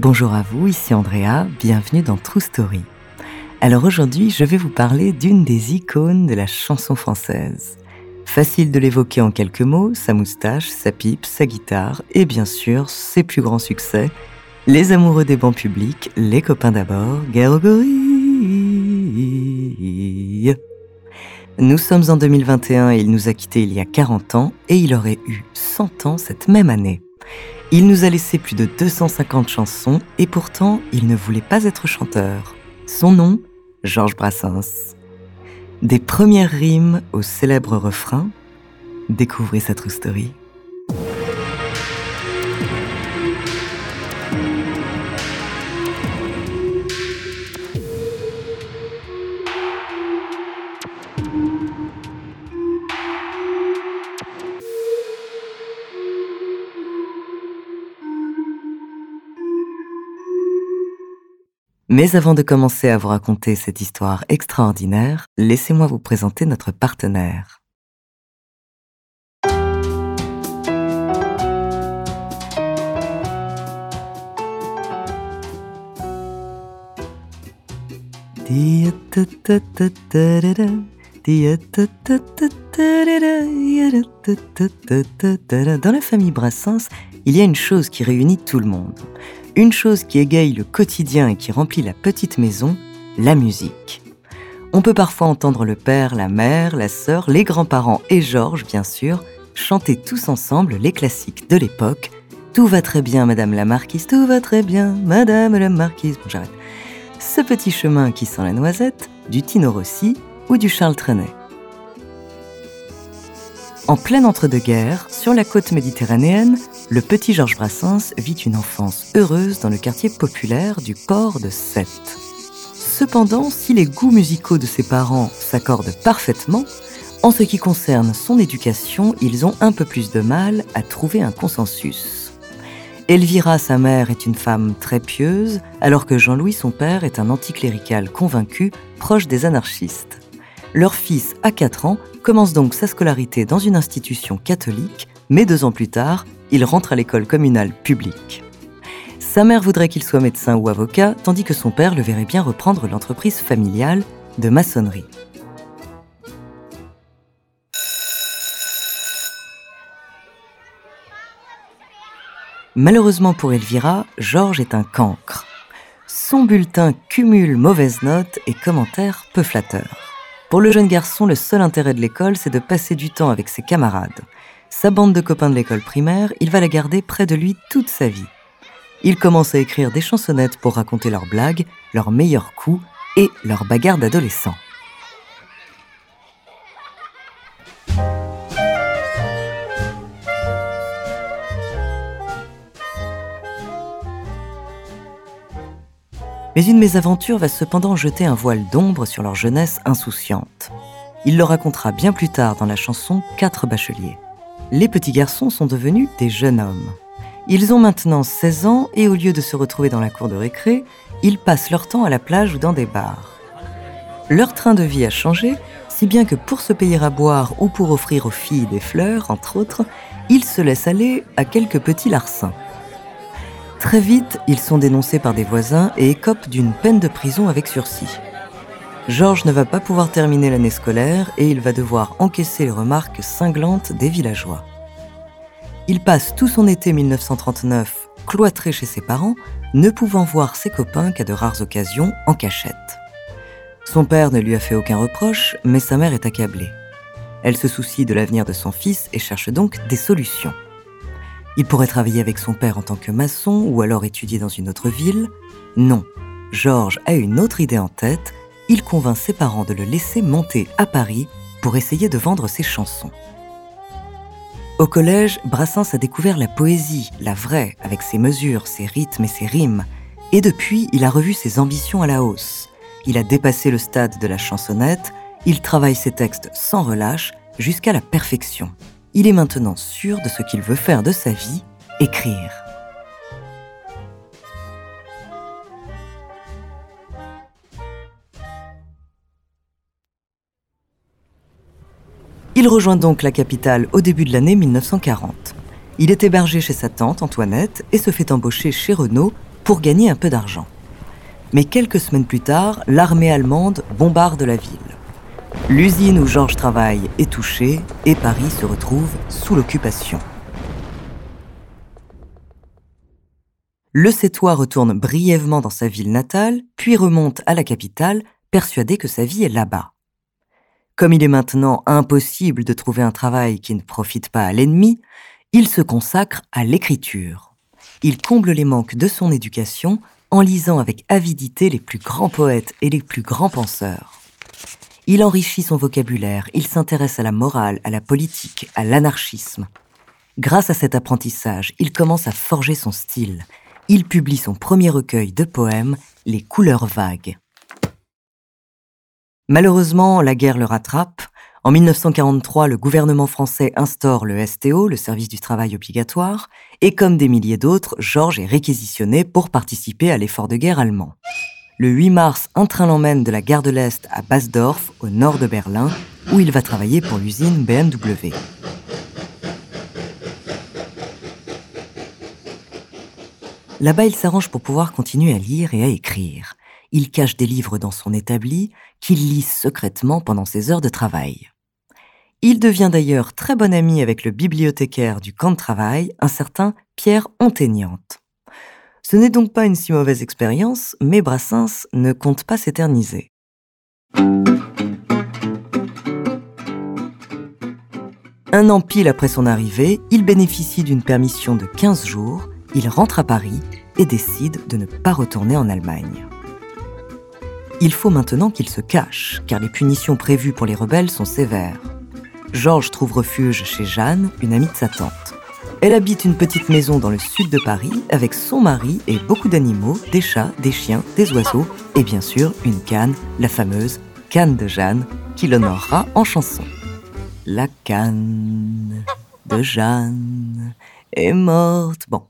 Bonjour à vous, ici Andrea, bienvenue dans True Story. Alors aujourd'hui, je vais vous parler d'une des icônes de la chanson française. Facile de l'évoquer en quelques mots, sa moustache, sa pipe, sa guitare et bien sûr ses plus grands succès, les amoureux des bancs publics, les copains d'abord, Gargoyle. Nous sommes en 2021 et il nous a quittés il y a 40 ans et il aurait eu 100 ans cette même année. Il nous a laissé plus de 250 chansons et pourtant il ne voulait pas être chanteur. Son nom, Georges Brassens. Des premières rimes au célèbre refrain, découvrez sa true story. Mais avant de commencer à vous raconter cette histoire extraordinaire, laissez-moi vous présenter notre partenaire. Dans la famille Brassens, il y a une chose qui réunit tout le monde une chose qui égaye le quotidien et qui remplit la petite maison, la musique. On peut parfois entendre le père, la mère, la sœur, les grands-parents et Georges, bien sûr, chanter tous ensemble les classiques de l'époque. Tout va très bien, Madame la Marquise, tout va très bien, Madame la Marquise. Bon, j'arrête. Ce petit chemin qui sent la noisette, du Tino Rossi ou du Charles Trenet. En plein entre-deux-guerres, sur la côte méditerranéenne, le petit Georges Brassens vit une enfance heureuse dans le quartier populaire du port de Sète. Cependant, si les goûts musicaux de ses parents s'accordent parfaitement, en ce qui concerne son éducation, ils ont un peu plus de mal à trouver un consensus. Elvira, sa mère, est une femme très pieuse, alors que Jean-Louis, son père, est un anticlérical convaincu, proche des anarchistes. Leur fils, à 4 ans, commence donc sa scolarité dans une institution catholique, mais deux ans plus tard, il rentre à l'école communale publique. Sa mère voudrait qu'il soit médecin ou avocat, tandis que son père le verrait bien reprendre l'entreprise familiale de maçonnerie. Malheureusement pour Elvira, Georges est un cancre. Son bulletin cumule mauvaises notes et commentaires peu flatteurs. Pour le jeune garçon, le seul intérêt de l'école, c'est de passer du temps avec ses camarades. Sa bande de copains de l'école primaire, il va la garder près de lui toute sa vie. Il commence à écrire des chansonnettes pour raconter leurs blagues, leurs meilleurs coups et leurs bagarres d'adolescents. Mais une mésaventure va cependant jeter un voile d'ombre sur leur jeunesse insouciante. Il le racontera bien plus tard dans la chanson Quatre bacheliers. Les petits garçons sont devenus des jeunes hommes. Ils ont maintenant 16 ans et au lieu de se retrouver dans la cour de récré, ils passent leur temps à la plage ou dans des bars. Leur train de vie a changé, si bien que pour se payer à boire ou pour offrir aux filles des fleurs, entre autres, ils se laissent aller à quelques petits larcins. Très vite, ils sont dénoncés par des voisins et écopent d'une peine de prison avec sursis. Georges ne va pas pouvoir terminer l'année scolaire et il va devoir encaisser les remarques cinglantes des villageois. Il passe tout son été 1939 cloîtré chez ses parents, ne pouvant voir ses copains qu'à de rares occasions en cachette. Son père ne lui a fait aucun reproche, mais sa mère est accablée. Elle se soucie de l'avenir de son fils et cherche donc des solutions. Il pourrait travailler avec son père en tant que maçon ou alors étudier dans une autre ville. Non, Georges a une autre idée en tête. Il convainc ses parents de le laisser monter à Paris pour essayer de vendre ses chansons. Au collège, Brassens a découvert la poésie, la vraie, avec ses mesures, ses rythmes et ses rimes. Et depuis, il a revu ses ambitions à la hausse. Il a dépassé le stade de la chansonnette, il travaille ses textes sans relâche jusqu'à la perfection. Il est maintenant sûr de ce qu'il veut faire de sa vie, écrire. Il rejoint donc la capitale au début de l'année 1940. Il est hébergé chez sa tante Antoinette et se fait embaucher chez Renault pour gagner un peu d'argent. Mais quelques semaines plus tard, l'armée allemande bombarde la ville. L'usine où Georges travaille est touchée et Paris se retrouve sous l'occupation. Le Sétois retourne brièvement dans sa ville natale, puis remonte à la capitale, persuadé que sa vie est là-bas. Comme il est maintenant impossible de trouver un travail qui ne profite pas à l'ennemi, il se consacre à l'écriture. Il comble les manques de son éducation en lisant avec avidité les plus grands poètes et les plus grands penseurs. Il enrichit son vocabulaire, il s'intéresse à la morale, à la politique, à l'anarchisme. Grâce à cet apprentissage, il commence à forger son style. Il publie son premier recueil de poèmes, Les couleurs vagues. Malheureusement, la guerre le rattrape. En 1943, le gouvernement français instaure le STO, le service du travail obligatoire, et comme des milliers d'autres, Georges est réquisitionné pour participer à l'effort de guerre allemand. Le 8 mars, un train l'emmène de la gare de l'Est à Basdorf, au nord de Berlin, où il va travailler pour l'usine BMW. Là-bas, il s'arrange pour pouvoir continuer à lire et à écrire. Il cache des livres dans son établi qu'il lit secrètement pendant ses heures de travail. Il devient d'ailleurs très bon ami avec le bibliothécaire du camp de travail, un certain Pierre Ontaignante. Ce n'est donc pas une si mauvaise expérience, mais Brassens ne compte pas s'éterniser. Un an pile après son arrivée, il bénéficie d'une permission de 15 jours, il rentre à Paris et décide de ne pas retourner en Allemagne. Il faut maintenant qu'il se cache, car les punitions prévues pour les rebelles sont sévères. Georges trouve refuge chez Jeanne, une amie de sa tante. Elle habite une petite maison dans le sud de Paris avec son mari et beaucoup d'animaux, des chats, des chiens, des oiseaux et bien sûr une canne, la fameuse canne de Jeanne, qui l'honorera en chanson. La canne de Jeanne est morte. Bon.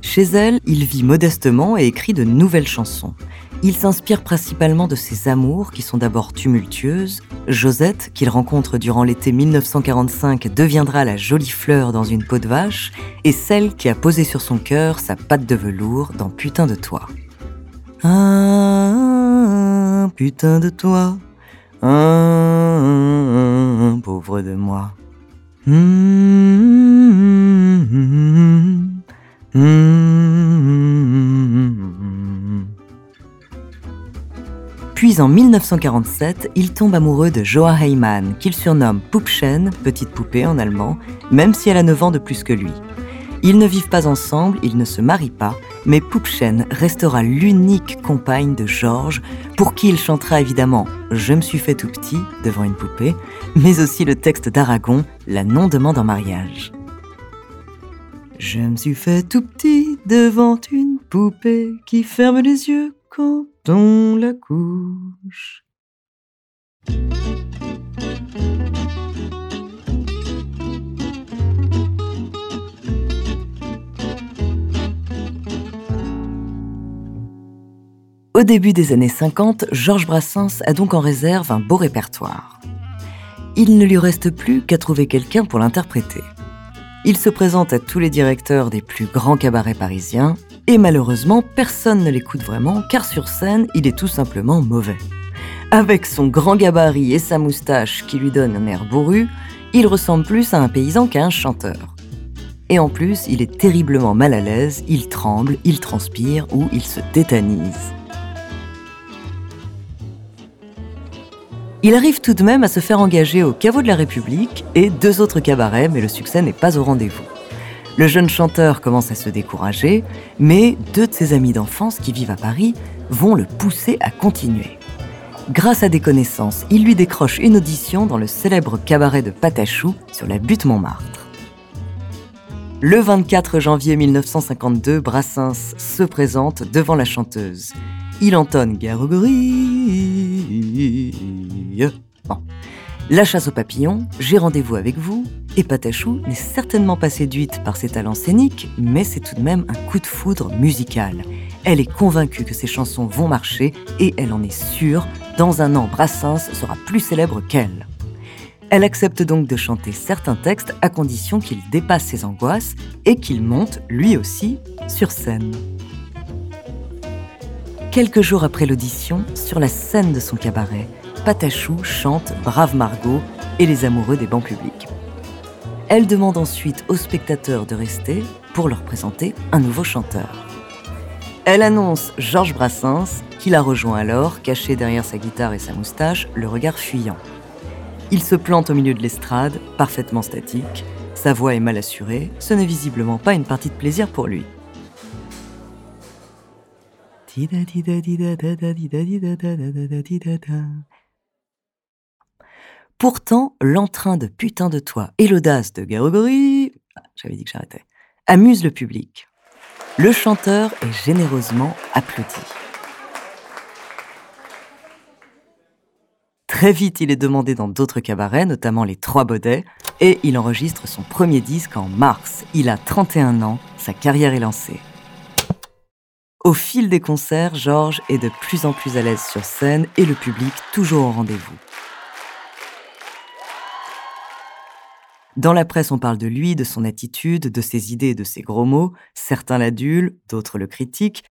Chez elle, il vit modestement et écrit de nouvelles chansons. Il s'inspire principalement de ses amours qui sont d'abord tumultueuses. Josette, qu'il rencontre durant l'été 1945, deviendra la jolie fleur dans une peau de vache, et celle qui a posé sur son cœur sa patte de velours dans Putain de toi. Ah, putain de toi, ah, pauvre de moi. Hum, Puis en 1947, il tombe amoureux de Joa Heyman, qu'il surnomme Pupchen, petite poupée en allemand, même si elle a 9 ans de plus que lui. Ils ne vivent pas ensemble, ils ne se marient pas, mais Pupchen restera l'unique compagne de Georges, pour qui il chantera évidemment Je me suis fait tout petit devant une poupée, mais aussi le texte d'Aragon, La non-demande en mariage. Je me suis fait tout petit devant une poupée qui ferme les yeux quand on la couche. Au début des années 50, Georges Brassens a donc en réserve un beau répertoire. Il ne lui reste plus qu'à trouver quelqu'un pour l'interpréter. Il se présente à tous les directeurs des plus grands cabarets parisiens et malheureusement, personne ne l'écoute vraiment car sur scène, il est tout simplement mauvais. Avec son grand gabarit et sa moustache qui lui donne un air bourru, il ressemble plus à un paysan qu'à un chanteur. Et en plus, il est terriblement mal à l'aise, il tremble, il transpire ou il se tétanise. Il arrive tout de même à se faire engager au caveau de la République et deux autres cabarets, mais le succès n'est pas au rendez-vous. Le jeune chanteur commence à se décourager, mais deux de ses amis d'enfance qui vivent à Paris vont le pousser à continuer. Grâce à des connaissances, il lui décroche une audition dans le célèbre cabaret de Patachou sur la butte Montmartre. Le 24 janvier 1952, Brassens se présente devant la chanteuse. Il entonne Garogori. La chasse aux papillons, j'ai rendez-vous avec vous, et Patachou n'est certainement pas séduite par ses talents scéniques, mais c'est tout de même un coup de foudre musical. Elle est convaincue que ses chansons vont marcher et elle en est sûre, dans un an, Brassens sera plus célèbre qu'elle. Elle accepte donc de chanter certains textes à condition qu'il dépasse ses angoisses et qu'il monte, lui aussi, sur scène. Quelques jours après l'audition, sur la scène de son cabaret, Patachou chante Brave Margot et les amoureux des bancs publics. Elle demande ensuite aux spectateurs de rester pour leur présenter un nouveau chanteur. Elle annonce Georges Brassens, qui la rejoint alors, caché derrière sa guitare et sa moustache, le regard fuyant. Il se plante au milieu de l'estrade, parfaitement statique. Sa voix est mal assurée, ce n'est visiblement pas une partie de plaisir pour lui. Pourtant, l'entrain de putain de toi et l'audace de Garogori, ah, j'avais le public. Le chanteur est généreusement applaudi. Très vite, il est demandé dans d'autres cabarets, notamment les Trois Baudets, et il enregistre son premier disque en mars. Il a 31 ans, sa carrière est lancée. Au fil des concerts, Georges est de plus en plus à l'aise sur scène et le public toujours au rendez-vous. Dans la presse, on parle de lui, de son attitude, de ses idées de ses gros mots. Certains l'adulent, d'autres le critiquent.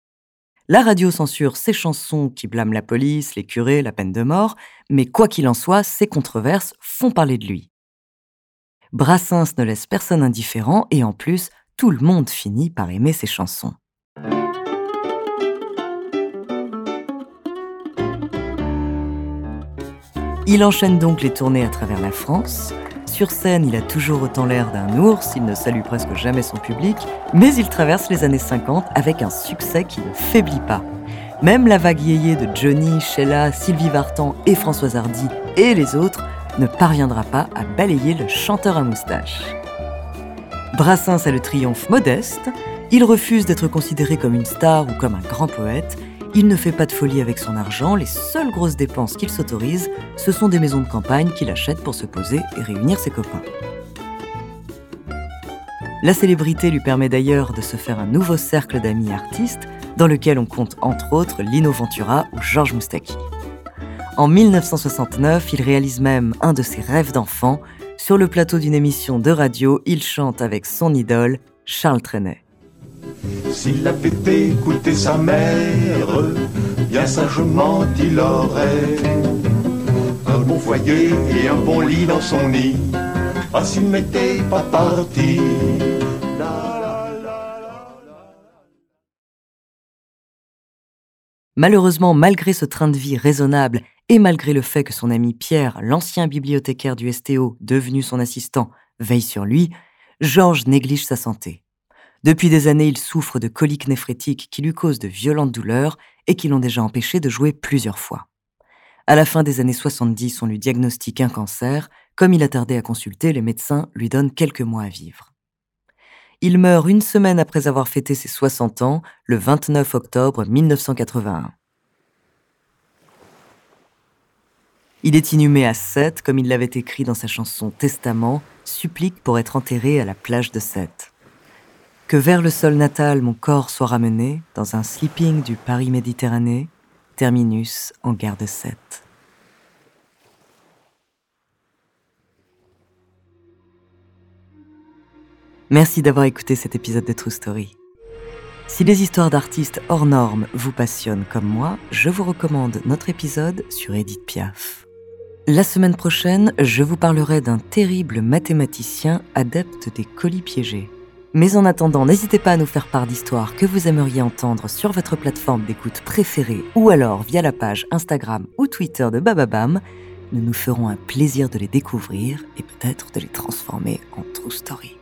La radio censure ses chansons qui blâment la police, les curés, la peine de mort, mais quoi qu'il en soit, ces controverses font parler de lui. Brassens ne laisse personne indifférent et en plus, tout le monde finit par aimer ses chansons. Il enchaîne donc les tournées à travers la France. Sur scène, il a toujours autant l'air d'un ours, il ne salue presque jamais son public, mais il traverse les années 50 avec un succès qui ne faiblit pas. Même la vague yéyé de Johnny, Sheila, Sylvie Vartan et Françoise Hardy et les autres ne parviendra pas à balayer le chanteur à moustache. Brassens a le triomphe modeste, il refuse d'être considéré comme une star ou comme un grand poète, il ne fait pas de folie avec son argent, les seules grosses dépenses qu'il s'autorise, ce sont des maisons de campagne qu'il achète pour se poser et réunir ses copains. La célébrité lui permet d'ailleurs de se faire un nouveau cercle d'amis artistes, dans lequel on compte entre autres Lino Ventura ou Georges Moustaki. En 1969, il réalise même un de ses rêves d'enfant. Sur le plateau d'une émission de radio, il chante avec son idole, Charles Trenet. S'il avait écouté sa mère, bien sagement il aurait un bon foyer et un bon lit dans son nid. Ah, s'il n'était pas parti. Malheureusement, malgré ce train de vie raisonnable et malgré le fait que son ami Pierre, l'ancien bibliothécaire du STO, devenu son assistant, veille sur lui, Georges néglige sa santé. Depuis des années, il souffre de coliques néphrétiques qui lui causent de violentes douleurs et qui l'ont déjà empêché de jouer plusieurs fois. À la fin des années 70, on lui diagnostique un cancer. Comme il a tardé à consulter, les médecins lui donnent quelques mois à vivre. Il meurt une semaine après avoir fêté ses 60 ans, le 29 octobre 1981. Il est inhumé à Sète, comme il l'avait écrit dans sa chanson Testament, supplique pour être enterré à la plage de Sète. Que vers le sol natal mon corps soit ramené dans un sleeping du Paris Méditerranée, terminus en gare de Sète. Merci d'avoir écouté cet épisode de True Story. Si les histoires d'artistes hors normes vous passionnent comme moi, je vous recommande notre épisode sur Edith Piaf. La semaine prochaine, je vous parlerai d'un terrible mathématicien adepte des colis piégés. Mais en attendant, n'hésitez pas à nous faire part d'histoires que vous aimeriez entendre sur votre plateforme d'écoute préférée ou alors via la page Instagram ou Twitter de Bababam. Nous nous ferons un plaisir de les découvrir et peut-être de les transformer en true story.